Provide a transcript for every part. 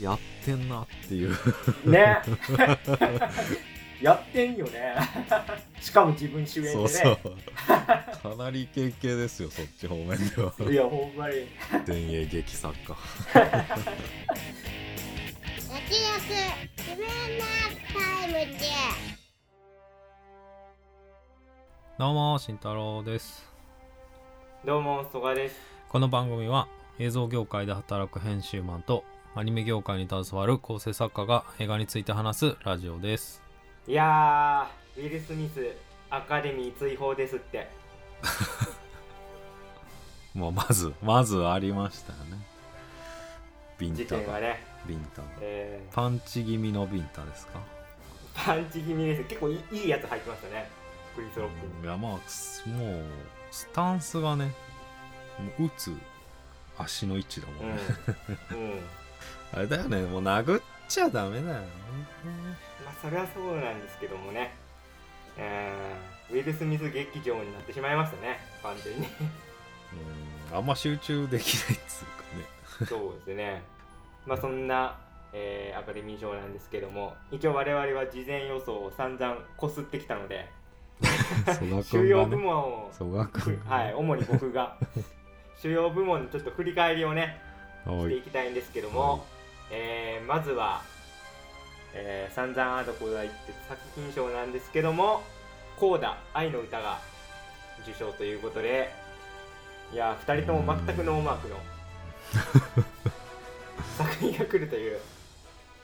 やってんなっていう。ね。やってんよね。しかも自分主演でね。そうそう。かなりイケイケですよそっち方面では。いやほんまに。前衛劇作家。焼き肉自分のタイムでどうも慎太郎ですどうも曽我です。この番組は映像業界で働く編集マンとアニメ業界に携わる構成作家が映画について話すラジオです。いやーウィル・スミスアカデミー追放ですって。もうまずまずありましたよね。ビン事タがね、ビンタ。がえパンチ気味のビンタですか？ー、パンチ気味です。結構いいいいやつ入ってましたね。クリス・ロックいやまあすもうスタンスがねもう打つ足の位置だもんね、うん、うん、あれだよねもう殴っちゃダメだよね。まあそれはそうなんですけどもね。えー、ウィル・スミス劇場になってしまいましたね完全に。うんあんま集中できないっつうかね。そうですね。まあそんな、えーアカデミー賞なんですけども一応我々は事前予想を散々こすってきたので 曽我主要部門をはい、主に僕が。主要部門のちょっと振り返りをねしていきたいんですけども、はいえーまずは、えー、散々あどこが言ってた作品賞なんですけども「コーダ愛の歌」が受賞ということでいや2人とも全くノーマークの作品が来るという、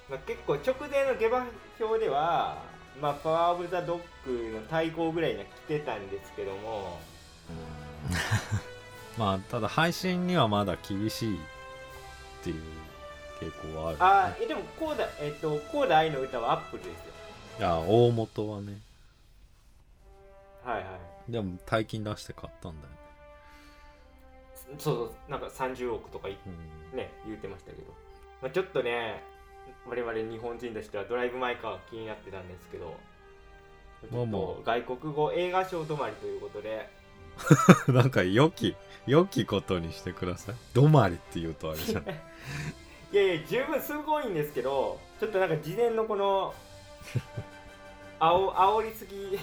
まあ、結構直前の下馬評では、まあ、パワー・オブ・ザ・ドッグの対抗ぐらいには来てたんですけども。まあただ配信にはまだ厳しいっていう傾向はある、あーえでもコーダ、えっとコーダ愛の歌はアップルですよ。いや大元はね。はいはい。でも大金出して買ったんだよね、そうそうなんか30億とかいうん。ね言ってましたけど、まあ、ちょっとね我々日本人としてはドライブ・マイ・カーが気になってたんですけど。まあ外国語映画賞止まりということで。なんか良き良きことにしてください。止まりって言うとあれじゃん いやいや十分すごいんですけどちょっとなんか事前のこの あお煽りすぎ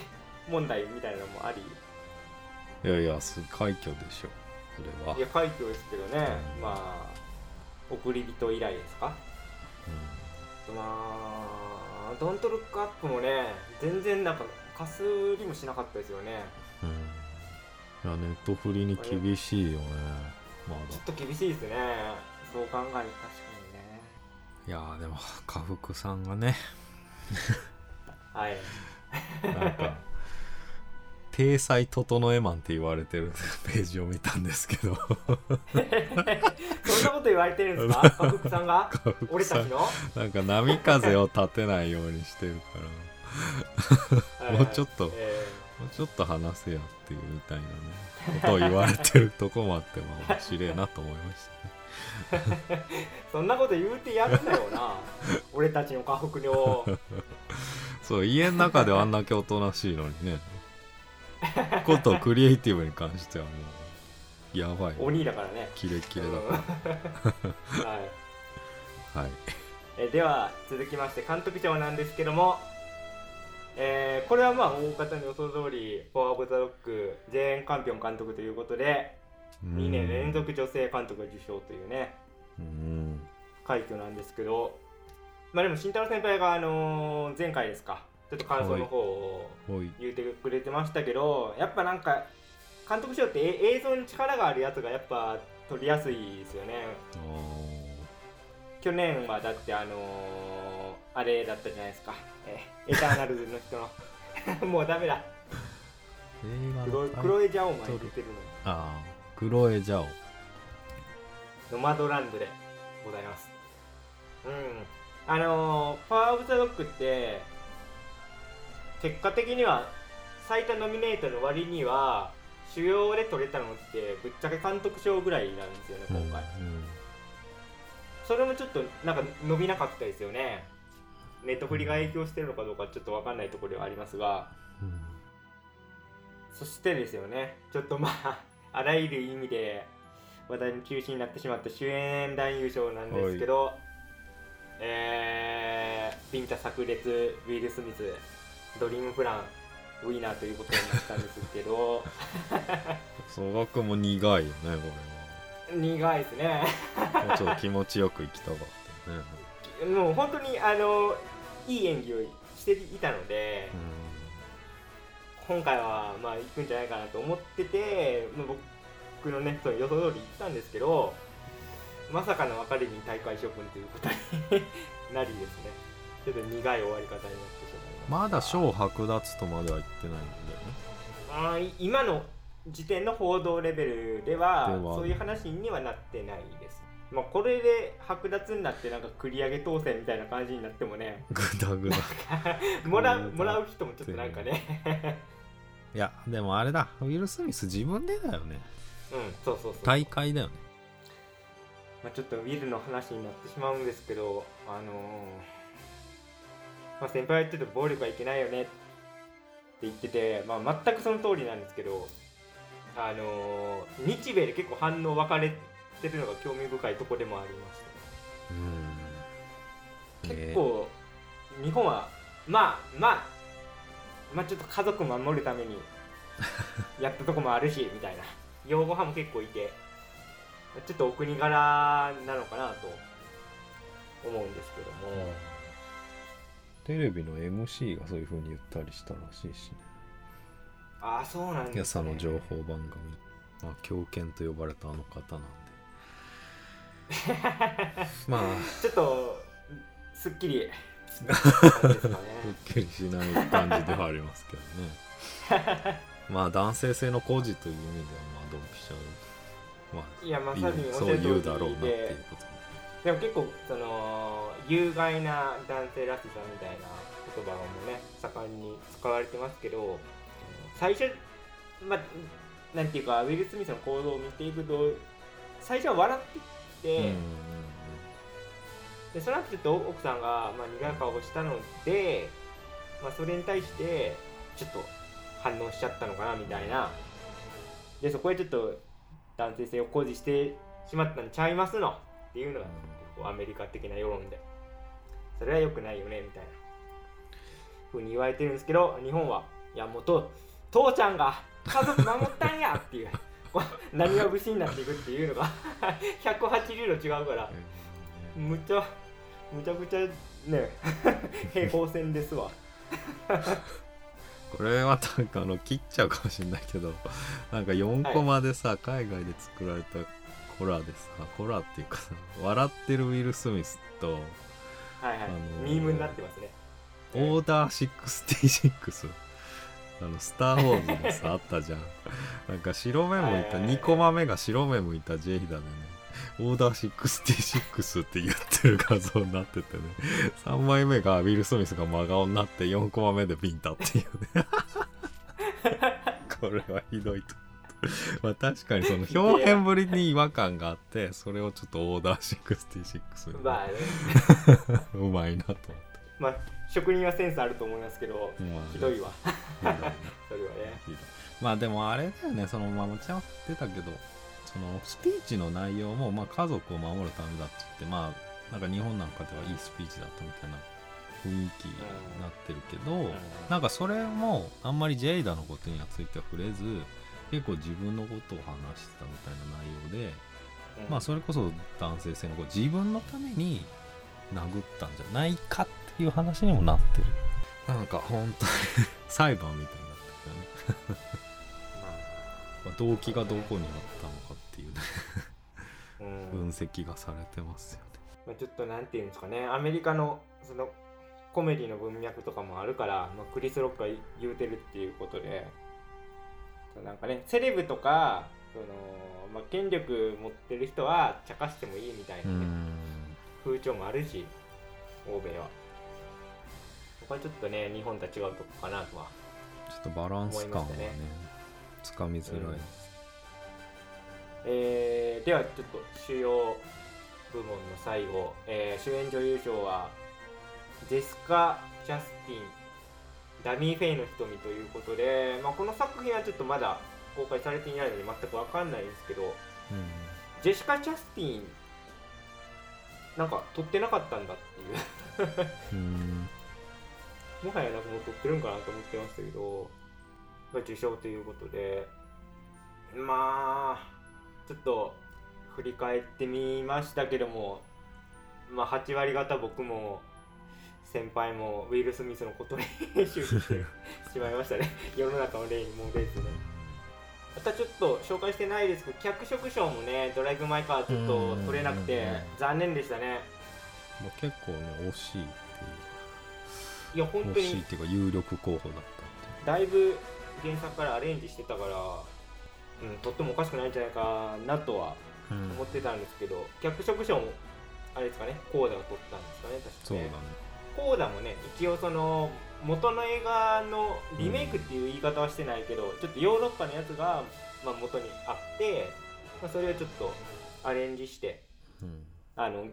問題みたいなのもあり。いやいやす快挙でしょそれは。いや快挙ですけどね、うん。まあ送り人以来ですか？まあドントルックアップもね全然なんかかすりもしなかったですよね。うん、うん、いやネットフリに厳しいよね。まちょだっと厳しいですね。そう考えると確かに。ねいやーでも家福さんがね。はい。なんか体裁整えマンって言われてる ページを見たんですけど。そんなこと言われてるんですか？家福さんが？俺たちの？なんか波風を立てないようにしてるから。もうちょっとえもうちょっと話せよっていうみたいなねことを言われてるとこもあってまあ面白いなと思いましたね。ー そんなこと言うてやるなよな。俺たちの家福をそう家の中ではあんだけおとなしいのにね。ことクリエイティブに関してはもうやばい鬼だからね。キレッキレだかうん。はい。らはい。えでは続きまして監督賞なんですけども、えーこれはまあ大方の予想通り「フォア・オブ・ザ・ロック」ジェーン・カンピョン監督ということで2年連続女性監督が受賞というね。うん。快挙なんですけど。まあでも慎太郎先輩があのー前回ですか。ちょっと感想の方を言ってくれてましたけどやっぱなんか監督賞ってえ映像に力があるやつがやっぱ取りやすいですよね。あ去年はだってあのーあれだったじゃないですか、えーエターナルズの人の。もうダメだ。クロエ・ジャオマン出てるああクロエジャオのノマドランドでございます。うん。あのーパワー・オブ・ザ・ドッグって結果的には最多ノミネートの割には主要で取れたのってぶっちゃけ監督賞ぐらいなんですよね今回、うんそれもちょっとなんか伸びなかったですよね。ネットフリが影響してるのかどうかちょっと分かんないところではありますが。うん。そしてですよね。ちょっとまああらゆる意味で話題の中心になってしまった主演男優賞なんですけどえー、ビンタ炸裂ウィル・スミスドリームプランウィナーということになったんですけど総額も苦いよねこ苦いですね。れはもうちょっと気持ちよく行きたかったね。もう本当にあのいい演技をしていたので、今回はまあ行くんじゃないかなと思ってて、まあ、僕のねその予想通り行ったんですけどまさかの別れに大会処分ということになりですね。ちょっと苦い終わり方になってしまいままだ賞剥奪とまでは言ってないんだよね。あ今の時点の報道レベルではではそういう話にはなってないです、まあ、これで剥奪になってなんか繰り上げ当選みたいな感じになってもね。グダグダ。もらもらう人もちょっとなんかね。いやでもあれだ。ウィル・スミス自分でだよね。うんそうそうそう、大会だよね。まあ、ちょっとウィルの話になってしまうんですけどあのーまあ、先輩は言ってて暴力はいけないよね。って言ってて、まあ、全くその通りなんですけどあのー日米で結構反応分かれてるのが興味深いところでもありまして。うん。結構日本はまあまあまあちょっと家族守るためにやったとこもあるしみたいな。擁護派も結構いてちょっとお国柄なのかなと思うんですけども、テレビの MC がそういう風に言ったりしたらしいしね。ああそうなんです、今朝ね、の情報番組。まあ狂犬と呼ばれたあの方なんで まあ。ちょっとすっきり。すかねすっきりしない感じではありますけどね。まあ男性性の孤児という意味ではまあドンピシャまあいやまさにそう言うだろうなっていでうこと。でも結構その有害な男性らしさみたいな言葉もね盛んに使われてますけど最初まあなんていうかウィル・スミスの行動を見ていくと最初は笑ってて、でその後ちょっと奥さんが、まあ、苦い顔をしたので、まあ、それに対してちょっと反応しちゃったのかなみたいな。でそこへちょっと男性性を誇示してしまったんちゃいますの。っていうのがこうアメリカ的な世論で。それは良くないよねみたいな。ふうに言われてるんですけど日本はいやもうと父ちゃんが家族守ったんやっていう何が節になっていくっていうのが180度違うからうんむちゃむちゃくちゃね平行線ですわ。これはなんかあの切っちゃうかもしれないけどなんか4コマでさ、海外で作られたコラでさコラっていうかさ笑ってるウィル・スミスとはいはい、あのーミームになってますね。オーダー66あのスター・ウォーズのさあったじゃん。なんか白目向いたはいはいはい。2コマ目が白目向いたジェイダでね。オーダー66って言ってる画像になっててね。3枚目がウィル・スミスが真顔になって4コマ目でビンタっていうね。これはひどいとまあ確かにその表現ぶりに違和感があってそれをちょっとオーダー66にまあね。うまいなと思ってまあ職人はセンスあると思いますけどまあひどいわ。それはね。まあでもあれだよね。そのまあもちろん言ってたけどそのスピーチの内容もまあ家族を守るためだって言ってまあなんか日本なんかではいいスピーチだったみたいな雰囲気になってるけど、なんかそれもあんまりジェイダのことにはついては触れず結構自分のことを話してたみたいな内容で、うん。まあそれこそ男性性のこう自分のために殴ったんじゃないかっていう話にもなってる。なんか本当に裁判みたいになってるよね。まあ。動機がどこにあったのかっていうね。分析がされてますよね。まあ、ちょっとなんていうんですかね。アメリカのそのコメディの文脈とかもあるから、まあ、クリス・ロックが言うてるっていうことで。なんかねセレブとかその、まあ、権力持ってる人は茶化してもいいみたいな、ね。風潮もあるし欧米はここはちょっとね日本とは違うとこかなとはちょっとバランス感はねつかみづらい、うん。えーではちょっと主要部門の最後、えー主演女優賞はジェスカ・ジャスティンダミー・フェイの瞳ということで、まあ、この作品はちょっとまだ公開されていないので全く分かんないんですけどジェシカ・ジャスティンっなんか撮ってなかったんだっていう。うんもはやなんかもう撮ってるんかなと思ってましたけど、まあ、受賞ということでまあちょっと振り返ってみましたけどもまあ8割方僕も先輩もウィル・スミスのことに終始してしまいましたね。世の中の例にもうですね。またちょっと紹介してないですけど脚色賞もねドライブ・マイ・カーちょっと取れなくて残念でしたね。まあ、結構ね惜しいいや本当に。惜しいっていうか有力候補だっただいぶ原作からアレンジしてたから、うん、とってもおかしくないんじゃないかなとは思ってたんですけど、脚色賞もあれですかねコーダが取ったんですかね確かね。そうだね。コーダもね一応その元の映画のリメイクっていう言い方はしてないけど、ちょっとヨーロッパのやつが、まあ、元にあって、まあ、それをちょっとアレンジしてうん。あの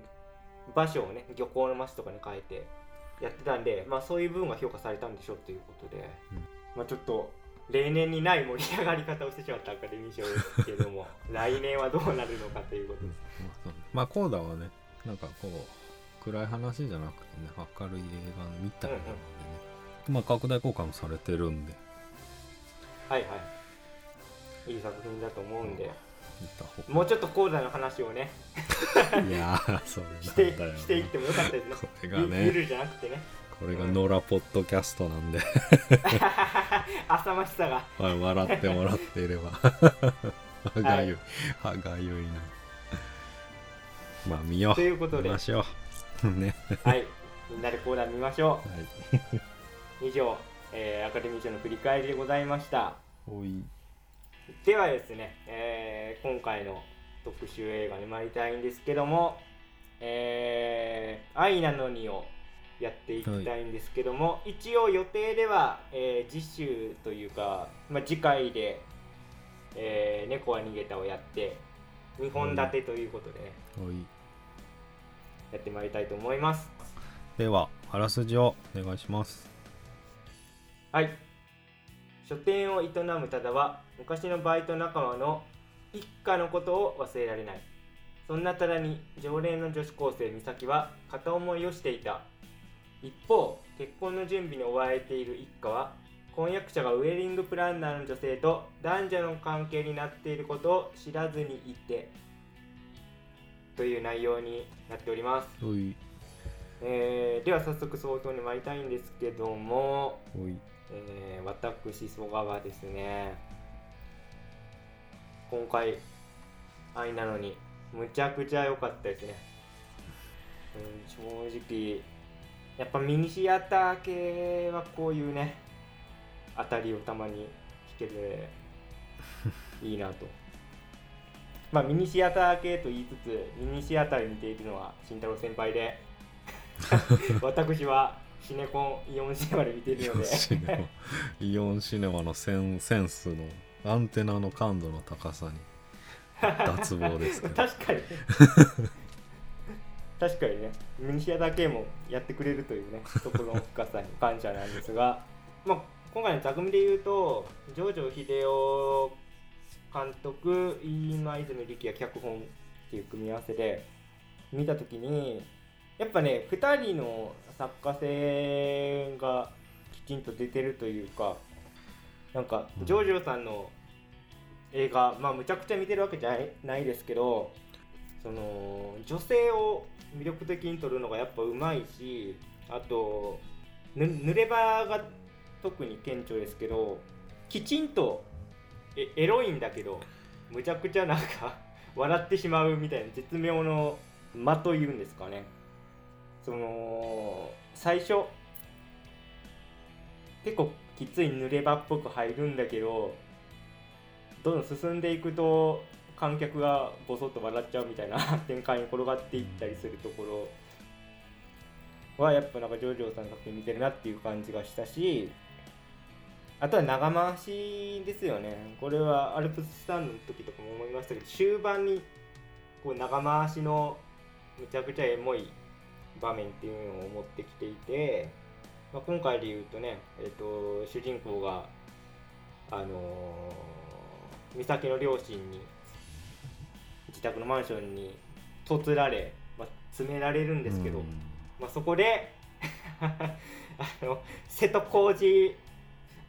場所をね漁港の街とかに変えてやってたんで、まあ、そういう部分が評価されたんでしょうということで、うん。まあ、ちょっと例年にない盛り上がり方をしてしまったアカデミー賞ですけども 来年はどうなるのかということです。まあそうねまあコーダはねなんかこう暗い話じゃなくてね明るい映画みたいなのでね、まあ拡大公開もされてるんで。はいはい。いい作品だと思うんで。見た方もうちょっと講座の話をね。いやーそれしてしていってもよかったですね。これがね。るじゃなくてね。これが野良ポッドキャストなんで。浅ましさが。はい笑ってもらっていれば。歯 がゆい。歯がゆいな。まあ見よう。ということで。見ましょう。ね。はい。みんなで講談見ましょはい、う以上、えーアカデミー賞の振り返りでございました。おいではですね、えー今回の特集映画に参りたいんですけども「えー愛なのに」をやっていきたいんですけども、一応予定では、えー次週というか、まあ、次回で、えー猫は逃げた」をやって2本立てということでね、おい。やってまいりたいと思います。ではあらすじをお願いします。はい。書店を営む多田は昔のバイト仲間の一家のことを忘れられない。そんな多田に常連の女子高生美咲は片思いをしていた。一方結婚の準備に追われている一家は婚約者がウェディングプランナーの女性と男女の関係になっていることを知らずにいてという内容になっております、えーでは早速総評に参りたいんですけどもえー私曽川ですね今回愛なのにむちゃくちゃ良かったですね、うん、正直やっぱミニシアター系はこういうね当たりをたまに引けていいなと。まあミニシアター系と言いつつミニシアターで見ているのは慎太郎先輩で 私はシネコンイオンシネマで見ていイるので。イオンシネマのセンセンスのアンテナの感度の高さに。脱帽ですけど。確かに 確かにね。ミニシアター系もやってくれるというねところの深さに感謝なんですが、まあ、今回の座組で言うと上條秀夫監督今泉力也脚本っていう組み合わせで見た時にやっぱね2人の作家性がきちんと出てるというかなんかうん。上條さんの映画まあむちゃくちゃ見てるわけじゃないないですけどその女性を魅力的に撮るのがやっぱうまいしあとぬ濡れ場が特に顕著ですけどきちんとえエロいんだけどむちゃくちゃなんか 笑ってしまうみたいな絶妙の間というんですかね。その最初結構きつい濡れ場っぽく入るんだけどどんどん進んでいくと観客がボソッと笑っちゃうみたいな 展開に転がっていったりするところはやっぱなんかジョジョさんの作品見てるなっていう感じがしたしあとは長回しですよね。これはアルプススタンドの時とかも思いましたけど終盤にこう長回しのむちゃくちゃエモい場面っていうのを持ってきていて、まあ、今回で言うとね、えっと主人公があのー美咲の両親に自宅のマンションに嫁られ、まあ、詰められるんですけど、うん。まあ、そこで あの瀬戸康史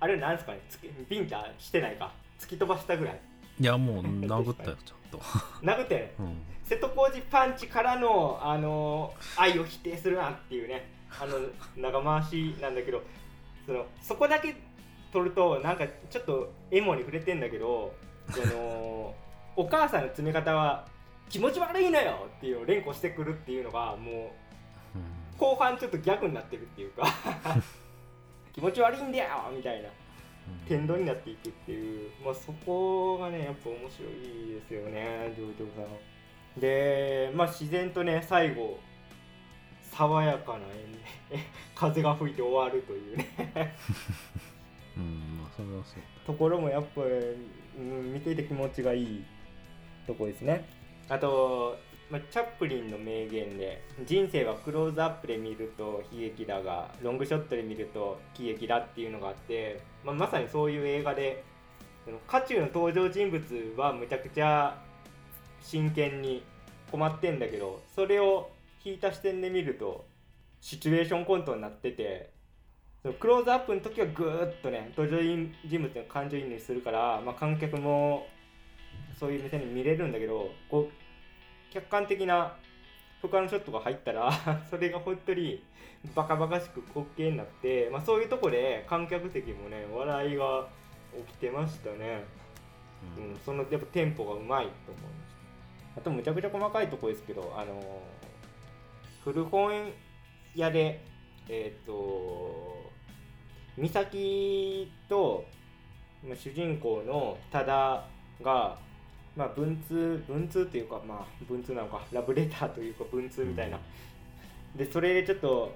あれなんですかねつきビンタしてないか突き飛ばしたぐらい。いやもう 殴ったよちゃんと、殴ってね。うん。瀬戸康史パンチからの、あの愛を否定するなっていうねあの長回しなんだけどそのそこだけ取るとなんかちょっとエモに触れてんだけどそのお母さんの詰め方は気持ち悪いのよっていうのを連呼してくるっていうのがもう後半ちょっと逆になってるっていうか 気持ち悪いんだよみたいな天童になっていくっていう、まあ、そこがねやっぱ面白いですよねジョージョさんでまあ自然とね最後爽やかな演 風が吹いて終わるというね。うんまあそれはそうところもやっぱり、うん、見ていて気持ちがいいとこですね。あと、まあ、チャップリンの名言で人生はクローズアップで見ると悲劇だがロングショットで見ると喜劇だっていうのがあって、まあ、まさにそういう映画で渦中の登場人物はむちゃくちゃ真剣に困ってんだけどそれを引いた視点で見るとシチュエーションコントになっててそのクローズアップの時はぐーっとね登場人物の感情移入するから、まあ、観客もそういう目線で見れるんだけどこう客観的な他のショットが入ったら それが本当にバカバカしく滑稽になって、まあ、そういうとこで観客席もね笑いが起きてましたね、ううんん、そのやっぱテンポがうまいと思いました。あとむちゃくちゃ細かいとこですけどあのー古本屋でえっ、と美咲とまあ主人公の多田がまあ文通文通というかまあ文通なのかラブレターというか文通みたいな、でそれでちょっと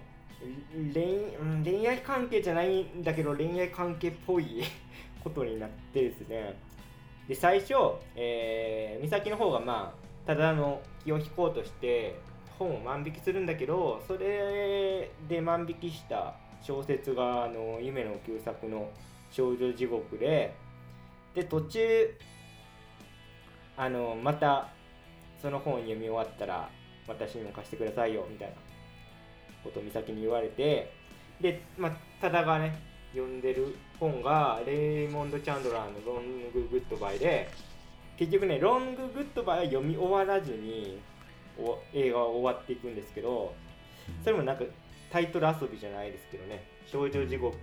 恋うん恋愛関係じゃないんだけど恋愛関係っぽい ことになってですね。で最初、えー、美咲の方がまあただの気を引こうとして本を万引きするんだけどそれで万引きした小説があの夢の旧作の「少女地獄で」で途中あのまたその本読み終わったら私にも貸してくださいよみたいなことを美咲に言われてで、まあ、多田がね読んでる本がレイモンド・チャンドラーの「ロング・グッドバイ」で結局ね「ロング・グッドバイ」は読み終わらずにお映画は終わっていくんですけどそれもなんかタイトル遊びじゃないですけどね。少女地獄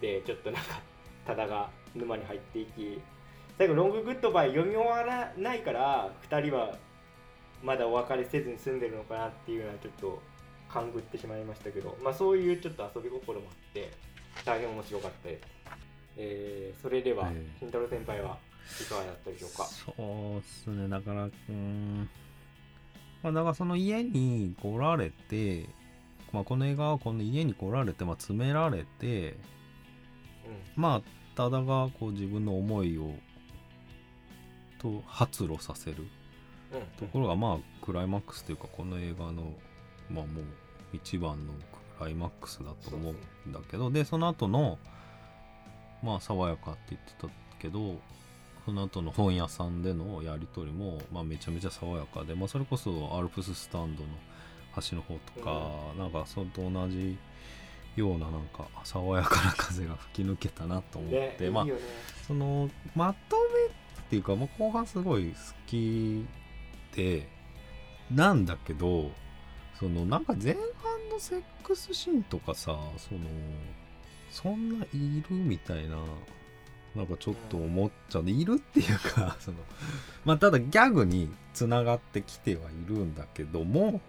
でちょっとなんか多田が沼に入っていき最後ロンググッドバイ読み終わらないから2人はまだお別れせずに済んでるのかなっていうのはちょっと勘ぐってしまいましたけどまあそういうちょっと遊び心もあって大変面白かったです、えーそれでは、ええ慎太郎先輩はいかがだったでしょうか？そうっすねだからうーんまあだからその家に来られてまあこの映画はこの家に来られてまあ詰められてうまあただがこう自分の思いをと発露させる。んうん。ところがまあクライマックスというかこの映画のまあもう一番のクライマックスだと思うんだけどでその後のまあ爽やかって言ってたけどその後の本屋さんでのやり取りも、まあ、めちゃめちゃ爽やかで、まあ、それこそアルプススタンドの端の方とか、なんかそれと同じようななんか爽やかな風が吹き抜けたなと思って、ままとめっていうか、まあ、後半すごい好きでなんだけどそのなんか前半のセックスシーンとかさそのそんないるみたいななんかちょっと思っちゃう、いるっていうか そのまあただギャグにつながってきてはいるんだけども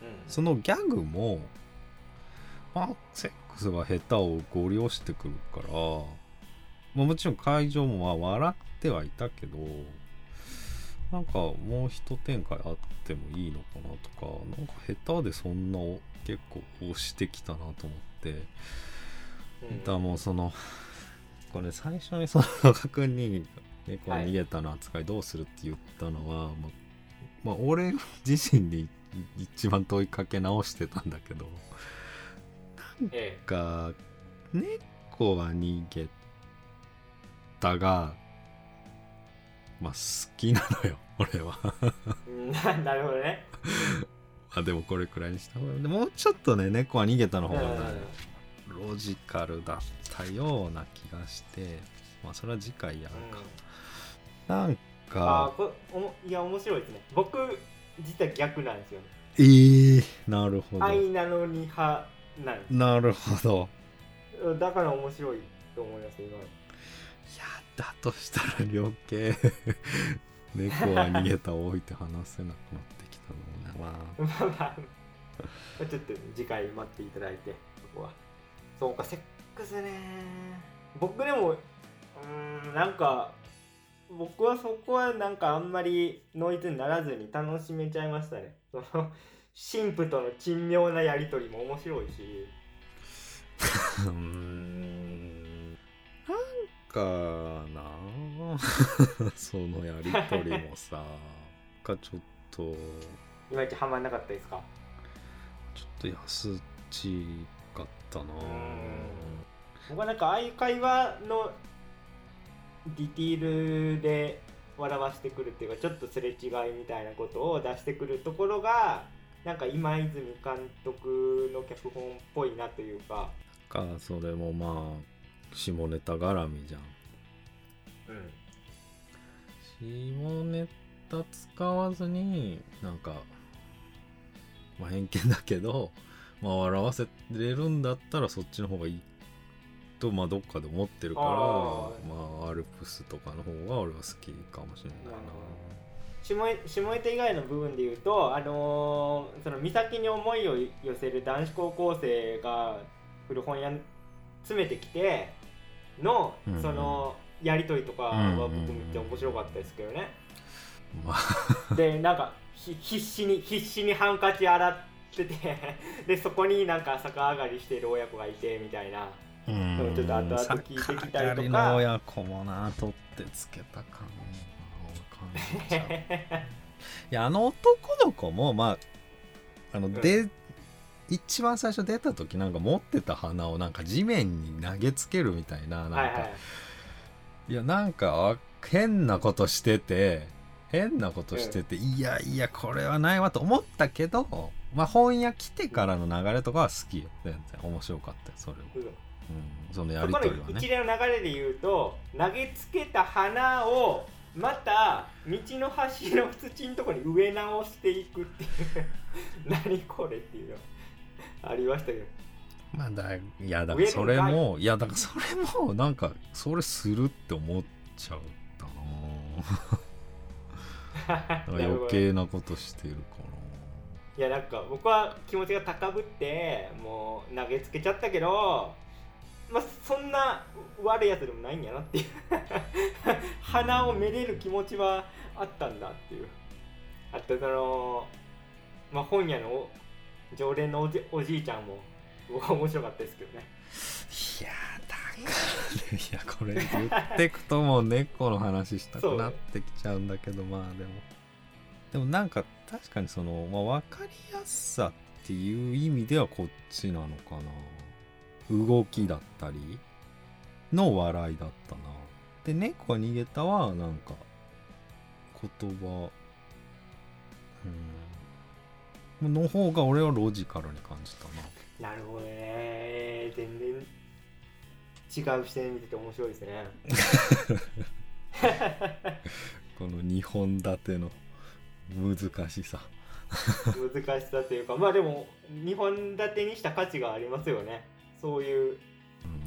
うん。そのギャグもまあセックスが下手をご利用してくるから、まあ、もちろん会場もまあ笑ってはいたけどなんかもう一展開あってもいいのかなとかなんか下手でそんな結構押してきたなと思って。うん。だもうそのこれ最初にその野田君に「猫が逃げたの扱いどうする?」って言ったのは、まあまあ俺自身に一番問いかけ直してたんだけどえが猫は逃げたがまあ好きなのよ俺は。な なるほどね。あでもこれくらいにした方がでもうちょっとね猫は逃げたの方がロジカルだったような気がしてまあそれは次回やるか、なんああかこれおもいや面白いですね。僕実は逆なんですよね。えー、なるほど。愛なのに派なんなるほど。うんだから面白いと思います今。のいやだとしたら余計 猫は逃げたを置いて話せなくなってきたのね まあまあ。まあちょっと次回待っていただいてそこはそうかセックスね。僕でもうーんなんか僕はそこはなんかあんまりノイズにならずに楽しめちゃいましたね。その神父との珍妙なやり取りも面白いし。うーん。なんかな。あ そのやりとりもさ。かちょっと。いまいちハマんなかったですか？ちょっと安っちかったな。僕はなんかああいう会話のディティールで笑わしてくるっていうかちょっとすれ違いみたいなことを出してくるところがなんか今泉監督の脚本っぽいなというか、かそれもまあ下ネタ絡みじゃん。下ネタ使わずになんか、まあ、偏見だけど、まあ、笑わせれるんだったらそっちの方がいいと、まあ、どっかで思ってるからあまあアルプスとかの方が俺は好きかもしれないな。下ネ下ネタ以外の部分で言うと、あのーその岬に思いを寄せる男子高校生が古本屋に詰めてきての、うんうん。そのやり取りとかはうんうんうん僕めっちゃ面白かったですけどね。まあ。でなんかひ必死に必死にハンカチ洗っててでそこになんか逆上がりしてる親子がいてみたいな。うん。ちょっと後々聞いてきたりとか逆上がりの親子もな取ってつけた感じいやあの男の子もまああの、ん。で一番最初出た時なんか持ってた花をなんか地面に投げつけるみたいななんか、はいはい。いやなんかあ変なことしてて変なことしてて、いやいやこれはないわと思ったけどまあ本屋来てからの流れとかは好きよ。全然面白かったよそれは、うん。うん、そのやりとりはね。一連の流れで言うと投げつけた花をまた道の端の土のところに植え直していくっていう何これっていうのありましたけどまあだいやだからそれもいやだからそれもなんかそれするって思っちゃったななんか余計なことしてるかいやなんか僕は気持ちが高ぶってもう投げつけちゃったけどまあそんな悪いやつでもないんやなっていう。鼻をめでる気持ちはあったんだっていう。あとそのまあ本屋の常連のおじおじいちゃんも僕は面白かったですけどね。いやだからいやこれ言ってくともう猫の話したくなってきちゃうんだけどまあでも。でもなんか確かにその、まあ、分かりやすさっていう意味ではこっちなのかな。動きだったりの笑いだったな。で猫が逃げたはなんか言葉うん。の方が俺はロジカルに感じたな。なるほどね。全然違う視点で見てて面白いですね。この2本立ての難しさ。難しさというかまあでも2本立てにした価値がありますよね。そういう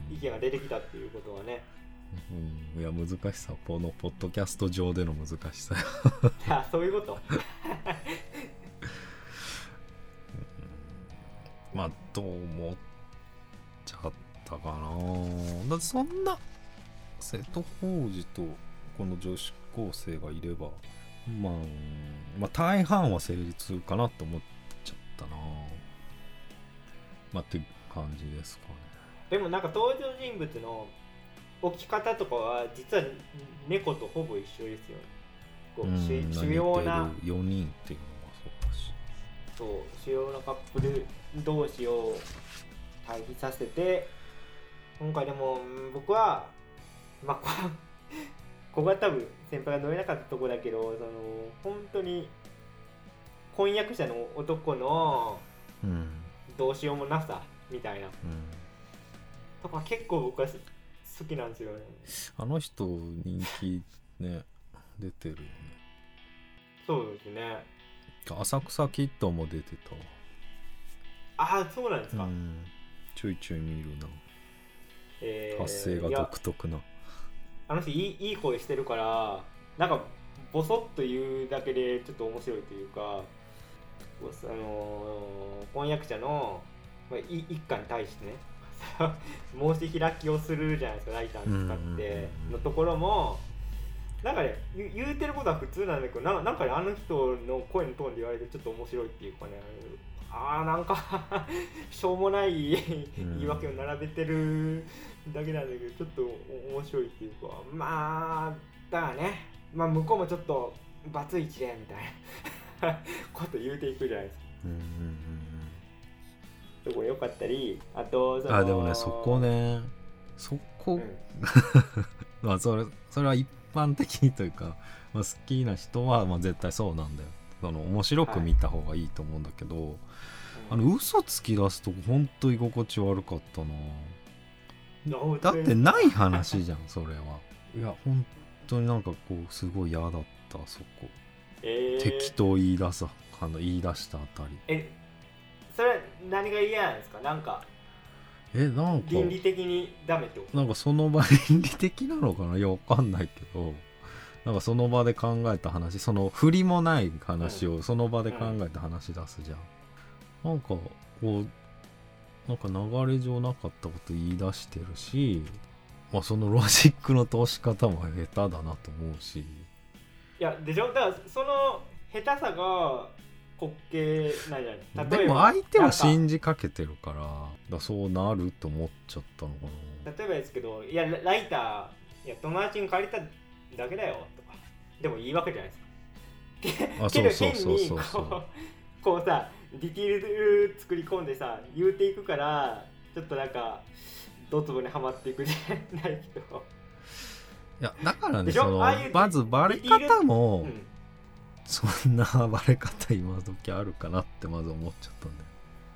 意見が出てきたっていうことはね。うん、いや難しさ。このポッドキャスト上での難しさ。あそういうこと？まあどう思っちゃったかな。だってそんな瀬戸康史とこの女子高生がいれば、まあ、まあ大半は成立かなと思っちゃったな。まあって感じですかね。でもなんか登場人物の置き方とかは実は猫とほぼ一緒ですよね。こう主うん主要な4人っていうのはそうだし。そう主要なカップル同士を対比させて今回でもうん僕はまあこここが多分先輩が乗れなかったとこだけどその本当に婚約者の男のうん。どうしようもなさみたいな。うん。とか結構僕はす好きなんですよね。あの人人気ね出てるよね。そうですね。浅草キッドも出てたわ。ああそうなんですか、うん。ちょいちょい見るな。えー発声が独特なあの人いいいい声してるからなんかボソッと言うだけでちょっと面白いというかあのー婚約者の、まあ、い一家に対してね 申し開きをするじゃないですかライター使ってのところもなんかね言言うてることは普通なんだけどななんかねあの人の声のトーンで言われてちょっと面白いっていうかねあーなんか しょうもない言い訳を並べてるだけなんだけどちょっと面白いっていうかまあだからねまあ向こうもちょっとバツイチでみたいな こと言うていくじゃないですか。うんうんうんそこ良かったりあとそのうんあでもねそこねそこ、うん。まあそれそれは一般的にというか、まあ、好きな人はまあ絶対そうなんだよ。その面白く見た方がいいと思うんだけど、あの嘘つき出すとこほんと居心地悪かったな。うんだってない話じゃんそれは。いや本当になんかこうすごい嫌だったそこ、えー。適当言い出さあの言い出したあたり。えそれ何が嫌なんですか？なんかえなんか倫理的にダメってこと？なんかその場倫理的なのかな？いやわかんないけど。なんかその場で考えた話その振りもない話をその場で考えて話し出すじゃん、なんかこうなんか流れ上なかったこと言い出してるし、まあ、そのロジックの通し方も下手だなと思うし。いやでしょ？だからその下手さが滑稽なんじゃない？でも相手は信じかけてるからだそうなると思っちゃったのかな。例えばですけどいやラライターいや友達に借りただけだよとか。でもいいわけじゃないですか。あそうそうそうそうこうさディティール作り込んでさ言うていくからちょっとなんかドツボにはまっていくじゃないけど、いやだからねそのまずバレ方も、うん、そんなバレ方今時あるかなってまず思っちゃったんだ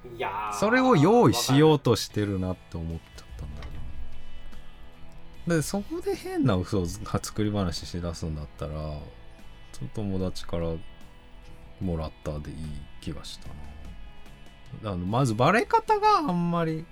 よいやーそれを用意しようとしてるなって思っちゃったんだよなでそこで変な嘘を作り話しだすんだったらその友達からもらったでいい気がしたな。あのまずバレ方があんまり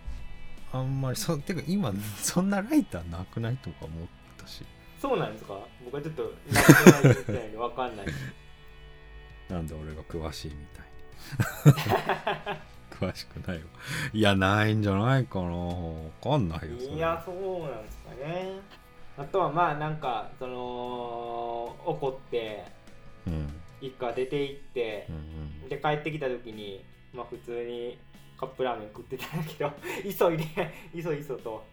あんまりそてか今そんなライターなくないとか思ったし。そうなんですか？僕はちょっと分かんない。なんで俺が詳しいみたいに。詳しくないよいやないんじゃないかな。わかんないよいやそうなんですかね。あとはまあなんかその怒ってうん一家出て行ってうんうん。で帰ってきた時にまあ普通にカップラーメン食ってたんだけど 急いでいそいそと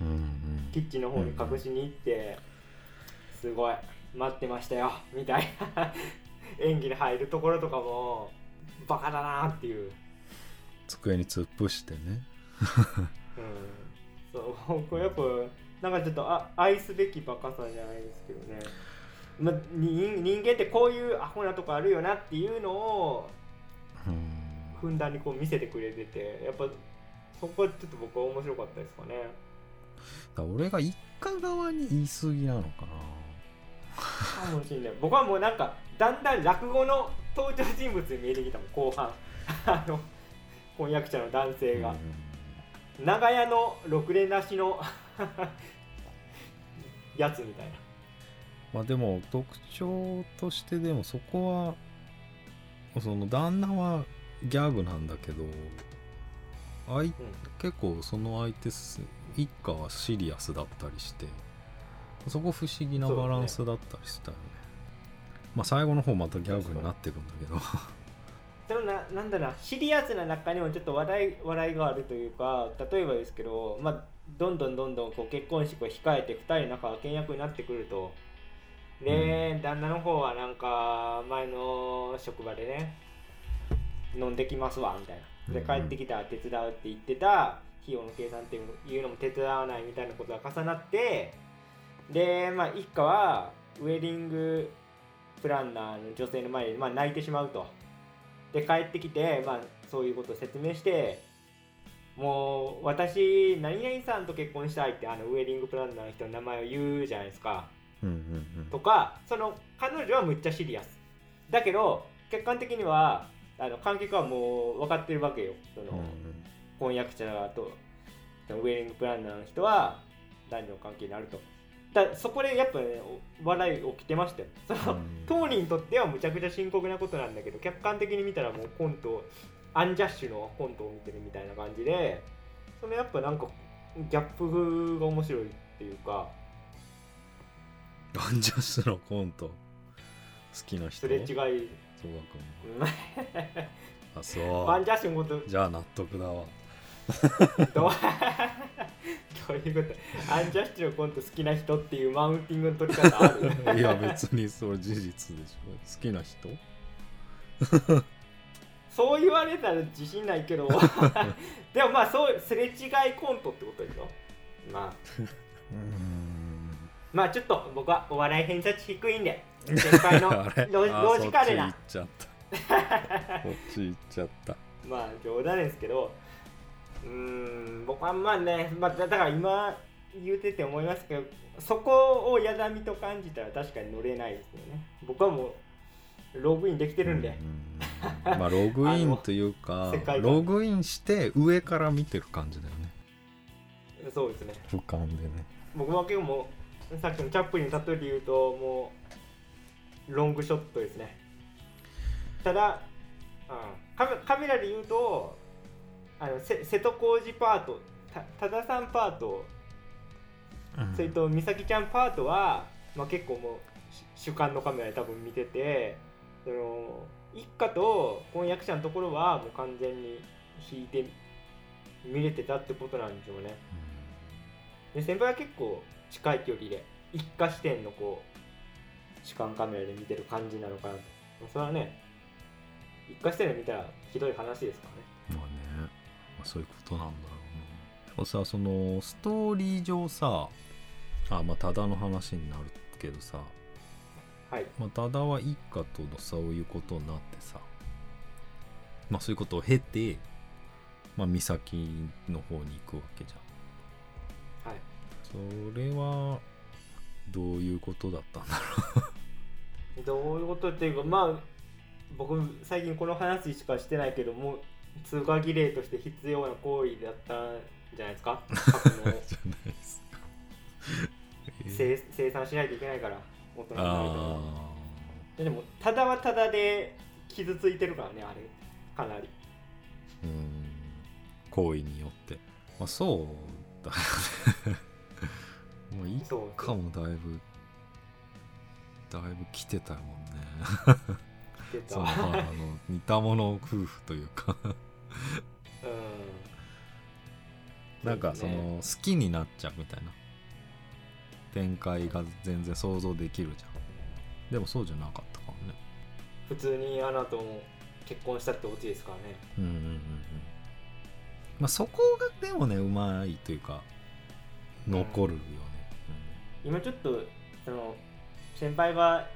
うんうん。キッチンの方に隠しに行って、すごい待ってましたよみたいな。演技に入るところとかもバカだなっていう、机に突っ伏してね。うん、そう僕やっぱなんかちょっとあ愛すべきバカさじゃないですけどね、ま、人人間ってこういうアホなとこあるよなっていうのをうん。ふんだんにこう見せてくれててやっぱそこはちょっと僕は面白かったですかね。だ俺が一家側に言い過ぎなのかな。かもしれない。僕はもうなんかだんだん落語の登場人物に見えてきたもん後半。あの婚約者の男性が、長屋のろくでなしの やつみたいなまあでも特徴としてでもそこはその旦那はギャグなんだけど相結構その相手す一家はシリアスだったりしてそこ不思議なバランスだったりしたよね。まあ最後の方またギャグになってくんだけど。でもななんだろう。なシリアスな中にもちょっと笑い笑いがあるというか例えばですけど、まあ、どんどんどんどんこう結婚式を控えて2人仲が倹約になってくるとで、旦那の方はなんか前の職場でね飲んできますわみたいな。で帰ってきたら手伝うって言ってた費用の計算っていうのも手伝わないみたいなことが重なってでまあ一家はウェディングプランナーの女性の前で、まあ、泣いてしまうと。で帰ってきて、まあ、そういうことを説明してもう私何々さんと結婚したいってあのウェディングプランナーの人の名前を言うじゃないですかとかその彼女はむっちゃシリアス。だけど客観的にはあの観客はもう分かってるわけよ。その、婚約者とウェディングプランナーの人は男女の関係になると。だそこでやっぱねお笑い起きてましたよ。その、うん。当人にとってはむちゃくちゃ深刻なことなんだけど客観的に見たらもうコントアンジャッシュのコントを見てるみたいな感じでそのやっぱなんかギャップが面白いっていうかアンジャッシュのコント。好きな人。すれ違い。そうかう。ん。あそアンジャッシュのこと。うじゃあ納得だわ。どう？どういうこと？アンジャッシュのコント好きな人っていうマウンティングの取り方ある？いや別にそれ事実でしょ。好きな人？そう言われたら自信ないけど。でもまあそうすれ違いコントってことでしょ？まあ。うんまあちょっと僕はお笑い偏差値低いんで 先輩のロあロジカルな。そっち行っちゃった。そっち行っちゃった。まあ冗談ですけどうーん僕はまあね、まあ、だだから今言うてて思いますけどそこをやだみと感じたら確かに乗れないですよね。僕はもうログインできてるんで、うんまあログインというか ログインして上から見てる感じだよね。そうですね。俯瞰でね。僕は結構もうさっきのチャップリンの例えで言うともうロングショットですね。ただ、うん、カメカメラで言うとあのせ瀬戸康史パートた多田さんパート。それと美咲ちゃんパートは、まあ、結構もうし主観のカメラで多分見ててその一家と婚約者のところはもう完全に引いて見れてたってことなんでしょうね。で先輩は結構近い距離で一家視点のこう主観カメラで見てる感じなのかなと。それはね一家視点で見たらひどい話ですからね。まあね、まあ、そういうことなんだろうね。でもさそのストーリー上さあまあ多田の話になるけどさ、はい。まあ、多田は一家とのそういうことになってさまあそういうことを経てまあ美咲の方に行くわけじゃん。はいそれはどういうことだったんだろどういうことっていうかまあ僕最近この話しかしてないけども通過儀礼として必要な行為だったんじゃないですか？じゃないですかえー生生産しないといけないから大人になると。あででもただはただで傷ついてるからねあれ。かなり。ーうん。行為によって。まあそうだよねもう一そう。家もだいぶだいぶ来てたもんね。出た。そのまああの似た者夫婦というか。うん。なんかその好きになっちゃうみたいな。展開が全然想像できるじゃん。でもそうじゃなかったかもね。普通にあなたも結婚したってオチですからね。うんうんうんうん。まあそこがでもねうまいというか残るよね、今ちょっとその先輩が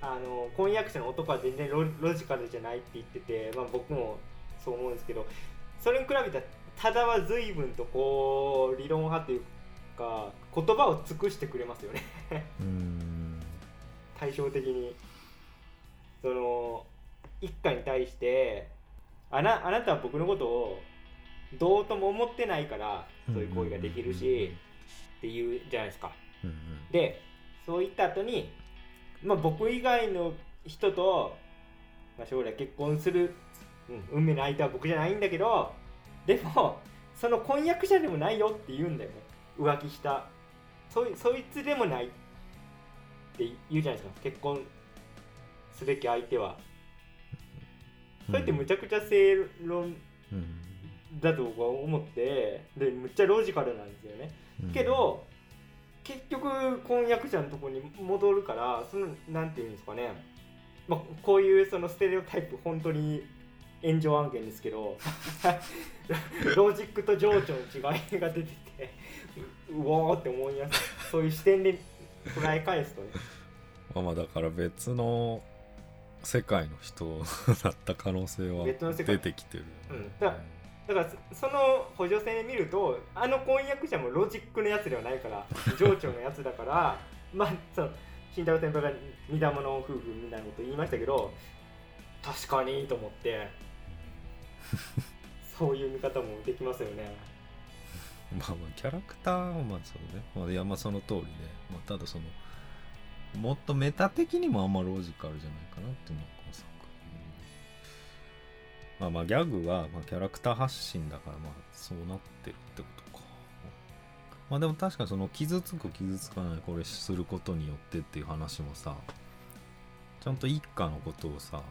あの婚約者の男は全然ロロジカルじゃないって言ってて、まあ、僕もそう思うんですけどそれに比べたらただは随分とこう理論派というか言葉を尽くしてくれますよね。対照的に。その一家に対してあなあなたは僕のことをどうとも思ってないからそういう行為ができるしっていうじゃないですか。うんうん。でそう言った後に、まあ、僕以外の人と、まあ、将来結婚する、うん、運命の相手は僕じゃないんだけどでもその婚約者でもないよって言うんだよね。浮気した。そいそいつでもないって言うじゃないですか。結婚すべき相手は。それってむちゃくちゃ正論うんだと僕は思ってでむっちゃロジカルなんですよね。うん。けど結局婚約者のところに戻るからそのなんていうんですかね、まあ、こういうそのステレオタイプ本当に炎上案件ですけど ロジックと情緒の違いが出ててううおーって思いますそういう視点で捉え返すとね。まあまあだから別の世界の人だった可能性は出てきてる、うん。だだからそその補助線で見るとあの婚約者もロジックのやつではないから 情緒のやつだからまあその慎太郎先輩が似た者夫婦みたいなこと言いましたけど確かにと思って そういう見方もできますよね。まあまあキャラクターはまあそうね、まあ、いやまあその通りで、まあ、ただそのもっとメタ的にもあんまロジカルじゃないかなっていう。のがこの作品まあまあギャグはまあキャラクター発信だからまあそうなってるってことか。まあでも確かにその傷つく傷つかないこれすることによってっていう話もさちゃんと一家のことをさ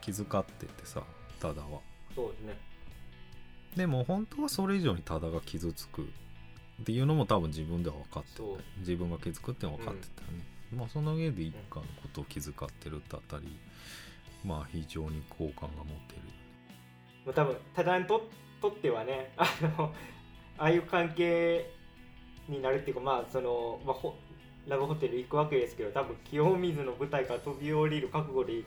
気遣っててさただは。そうですね。でも本当はそれ以上に多田が傷つくっていうのも多分自分では分かってて自分が傷つくって分かってたよね、まあその上で一家のことを気遣ってるってあたりまあ非常に好感が持てるもう多分ただにととってはね あのああいう関係になるっていうかまあその、まあ、ほラブホテル行くわけですけど多分清水の舞台から飛び降りる覚悟で行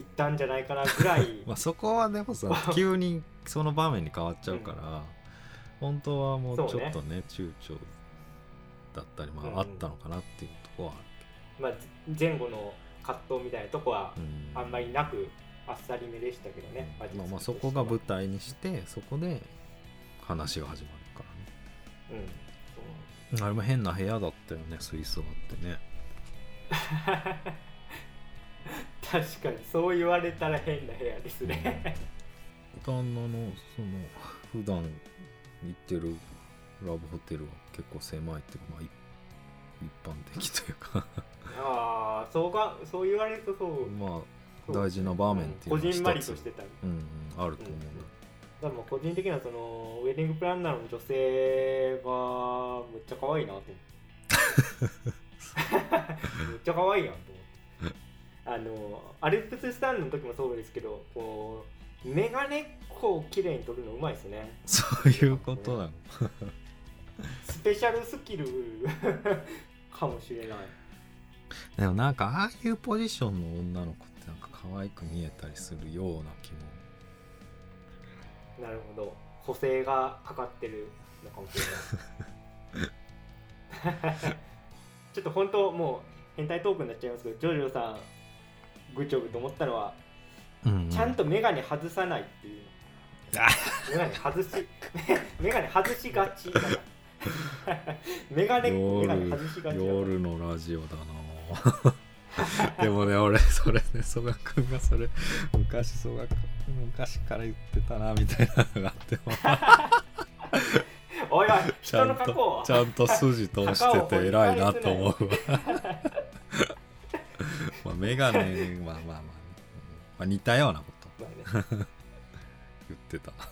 ったんじゃないかなぐらい。まあそこはでもさ 急にその場面に変わっちゃうから、本当はもうちょっとね躊躇だったりまうん。ああったのかなっていうところはあるまあ前後の葛藤みたいなとこはあんまりなくあっさりめでしたけどね、まあまあそこが舞台にしてそこで話が始まるからね。うん。あれも変な部屋だったよね水槽あってね。確かにそう言われたら変な部屋ですね。旦那のその普段行ってるラブホテルは結構狭いっていうか、まあ、一一般的というか。ああそうかそう言われるとそう。まあ大事な場面っていうのはこじんまりとしてたうんうんあると思う。ん。だ、でも個人的にはそのウェディングプランナーの女性がむっちゃ可愛いなと思って。めっちゃ可愛いやんと思って。あのアルプススタンドの時もそうですけどこうメガネっ子を綺麗に撮るのうまいですね。そういうことなの。スペシャルスキル かもしれない。でもなんかああいうポジションの女の子ってなんか可愛く見えたりするような気も。なるほど。補正がかかってるのかもしれない。ちょっと本当もう変態トークになっちゃいますけどジョジョさんグッジョブと思ったのはうんうん。ちゃんとメガネ外さないっていう。あ メガネ外し メガネ外しがちだからメガネメガネ外しがち夜のラジオだな でもね俺それね曽我君がそれ昔曽我君昔から言ってたなみたいなのがあっても。おいおい人ちゃんとちゃんと筋通してて偉いなと思う。わ まあメガネまあまあまあ、まあ、似たようなこと。言ってたなと。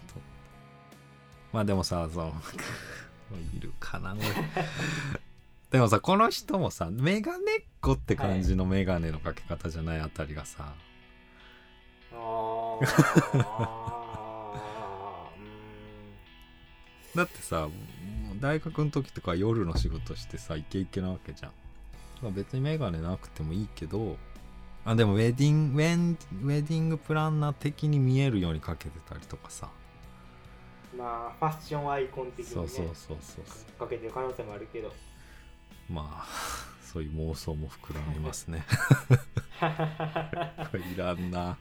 まあでもさそのいるかな俺でもさこの人もさメガネっ子って感じのメガネのかけ方じゃないあたりがさ、ああだってさ大学の時とか夜の仕事してさイケイケなわけじゃん。まあ別にメガネなくてもいいけどあでもウェディングウェンウェディングプランナー的に見えるようにかけてたりとかさ。まあファッションアイコン的にね。そうそうそうそう。かけてる可能性もあるけどまあそういう妄想も膨らみますね。こ れいらんな。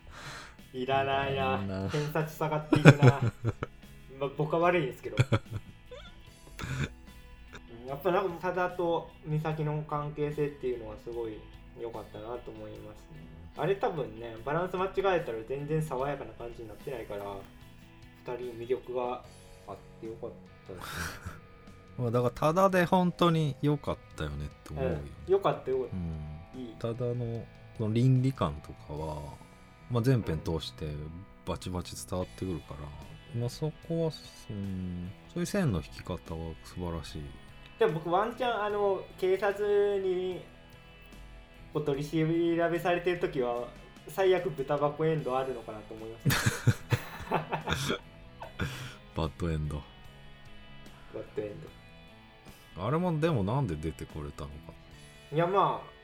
いらないな。な。偏差値下がっていくな。まあ僕は悪いんですけど。うんやっぱなんか多田と美咲の関係性っていうのはすごい良かったなと思いますね。あれ多分ねバランス間違えたら全然爽やかな感じになってないから2人魅力があってよかったですまあだからただで本当に良かったよねって思うよ、ね、うん、よかったよ。うん。たいい。ただのその倫理観とかは、まあ、全編通してバチバチ伝わってくるから、まあ、そこは、うん、そういう線の引き方は素晴らしい。でも僕ワンチャンあの警察にお取り調べされてる時は最悪豚箱エンドあるのかなと思います バッドエンド。バッドエンあれもでもなんで出てこれたのか。ドいやまあ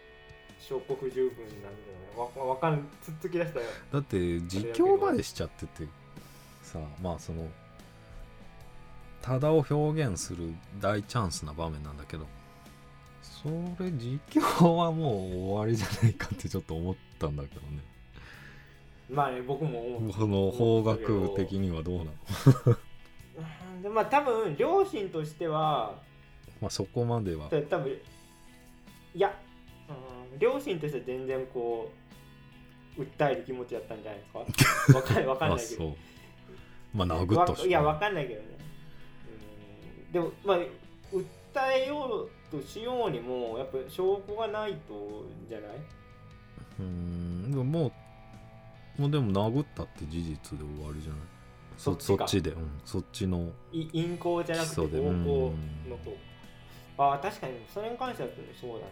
証拠不十分なんだよねわわかんつっつき出したよ。だって実況までしちゃっててさまあそのただを表現する大チャンスな場面なんだけどそれ実況はもう終わりじゃないかってちょっと思ったんだけどね。まあね僕も思う。その方角的にはどうなの？う んでまあ多分両親としてはまあそこまでは。た多分いや、うん、両親としては全然こう訴える気持ちだったんじゃないですか？わかんわかんあないけど。まあ殴ったし。わいやわかんないけどね、うん、でもまあ訴えようとしようにもやっぱ証拠がないとじゃない？うーんでももうもうでも殴ったって事実で終わりじゃない？そそっちで、うん、そっちのい淫行じゃなくて暴行のうん。方ああ確かに。それに関してはそうだな。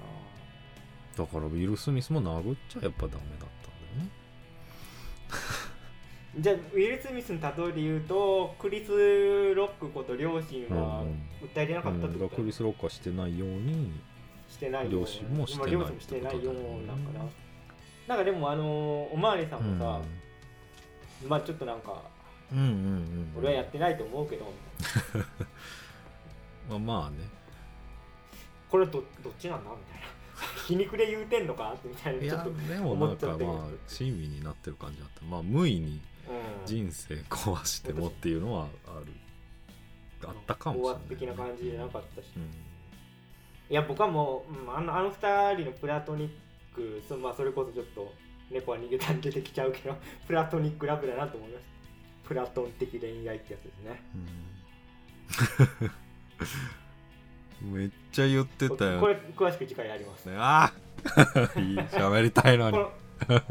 だからウィル・スミスも殴っちゃやっぱダメだったんだよね。じゃあウィル・スミスの例えで言うとクリス・ロックこと両親はうん訴えれなかったってうん、だことからクリス・ロックはしてないようにしてないよ両親もしてない今両親もしてないようなんかな。なんかでもあのおまわりさんもさ、まあちょっとなんかうん、うんうんうん。俺はやってないと思うけど まあまあねこれどどっちなんだ？みたいな。皮肉で言うてんのか？みたいな。ちょっと、でもなんかまあ親身になってる感じだった。まあ無意にうん、人生壊してもっていうのはあるあったかもしれない、高圧的な感じじゃなかったし、うん。いや僕はもう、うんあのあの二人のプラトニックそ,、まあ、それこそちょっと猫は逃げたに出てきちゃうけど プラトニックラブだなと思いましたプラトン的恋愛ってやつですね。うん めっちゃ言ってたよ。これ詳しく次回やります、ねああ いい喋りたいのに。この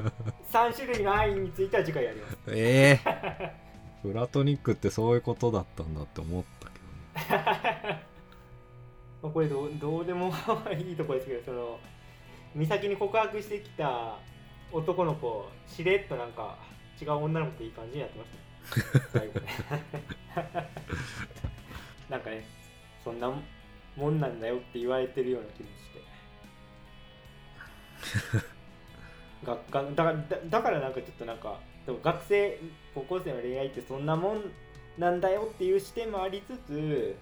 3種類の愛については次回やります。ええプラトニックってそういうことだったんだって思ったけどね。まあこれどうどうでも いいとこですけどその美咲に告白してきた男の子しれっとなんか違う女の子といい感じになってました最後ね。なんかねそんなもんなんだよって言われてるような気もして。ががだからだだからなんかちょっとなんかでも学生高校生の恋愛ってそんなもんなんだよっていう視点もありつつ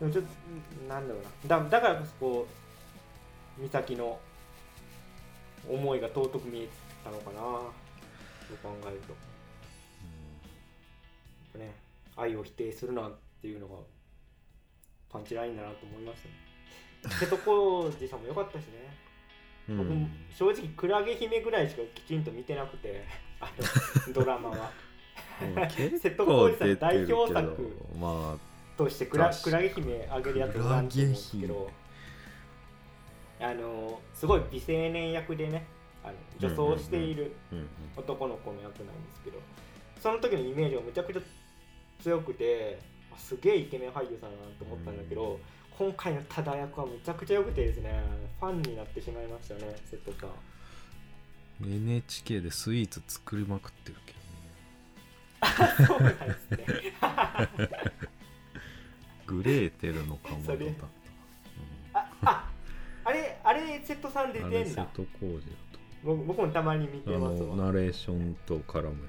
でもちょっとなんだろうな。だだからこそこう美咲の思いが尊く見えたのかな。そう考えると。やっぱね愛を否定するなっていうのがパンチラインだなと思いましたね。瀬戸康史さんも良かったしね。うん。僕も正直クラゲ姫ぐらいしかきちんと見てなくてあの ドラマは。瀬戸構康史さん代表作まとしてクラクラゲ姫あげるやつおらんですけどあのすごい美青年役でねあの女装している男の子の役なんですけどその時のイメージがめちゃくちゃ強くてあすげえイケメン俳優さんだなと思ったんだけど、今回の多田役はめちゃくちゃ良くてですねファンになってしまいましたね瀬戸さん。NHK でスイーツ作りまくってるけどね。そうなんですね。グレーテルのかまどだった。あああれあれ瀬戸さん出うん、あてんだれ瀬戸康史僕僕もたまに見てだとあますナレーションと絡む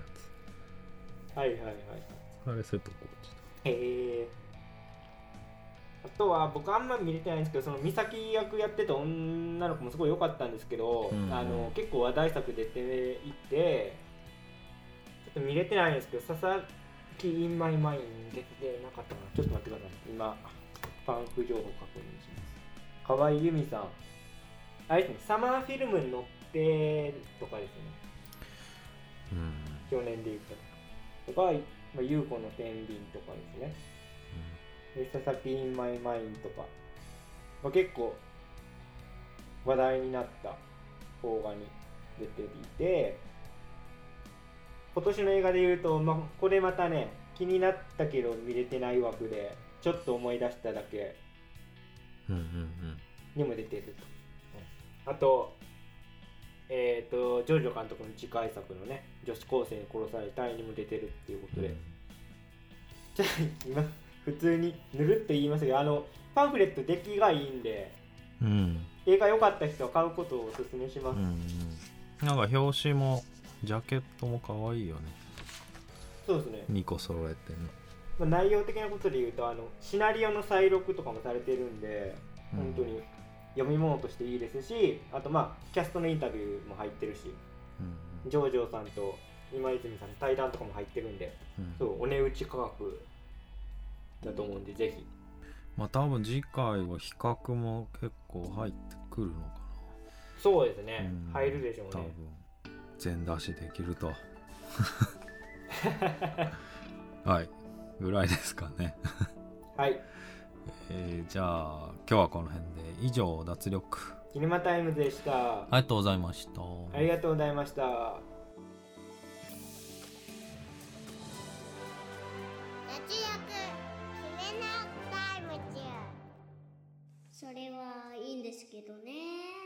やはいはいはいはい。つあれ瀬戸康史へえあとは僕あんま見れてないんですけどその美咲役やってた女の子もすごい良かったんですけど、うん。あの結構話題作出ていてちょっと見れてないんですけど佐々木インマイマイン出てなかったかなちょっと待ってください。今パンク情報確認します。河合優実さん。あれですねサマーフィルムに乗ってとかですね。うん。去年で言うと。とか、まあ、UFO の天秤とかですね。で佐々木インマイマインとか、まあ、結構話題になった邦画に出ていて。今年の映画で言うと、まあ、これまたね気になったけど見れてない枠でちょっと思い出しただけうんうんにも出てると、あとえっ、とジョジョ監督の次回作のね女子高生に殺されたいにも出てるっていうことで、じゃあ今普通にぬるっと言いましたけどあのパンフレット出来がいいんでうん。うん映画良かった人は買うことをおすすめします、うんうん。なんか表紙もジャケットも可愛いよね。そうですね、2個揃えてね。まあ、内容的なことで言うとあのシナリオの再録とかもされてるんでうん。本当に読み物としていいですしあとまあキャストのインタビューも入ってるしうんジョージョーさんと今泉さんの対談とかも入ってるんでうん。そうお値打ち価格だと思うんでぜひ。まあ多分次回は比較も結構入ってくるのかそうですね、うん。入るでしょうな多ね分。全出しできると。はい。ぐらいですかね。はいえーじゃあ今日はこの辺で。以上脱力。キネマタイムズでした、ありがとうございました。ありがとうございました。脱力決めなタイムズそれはいいんですけどね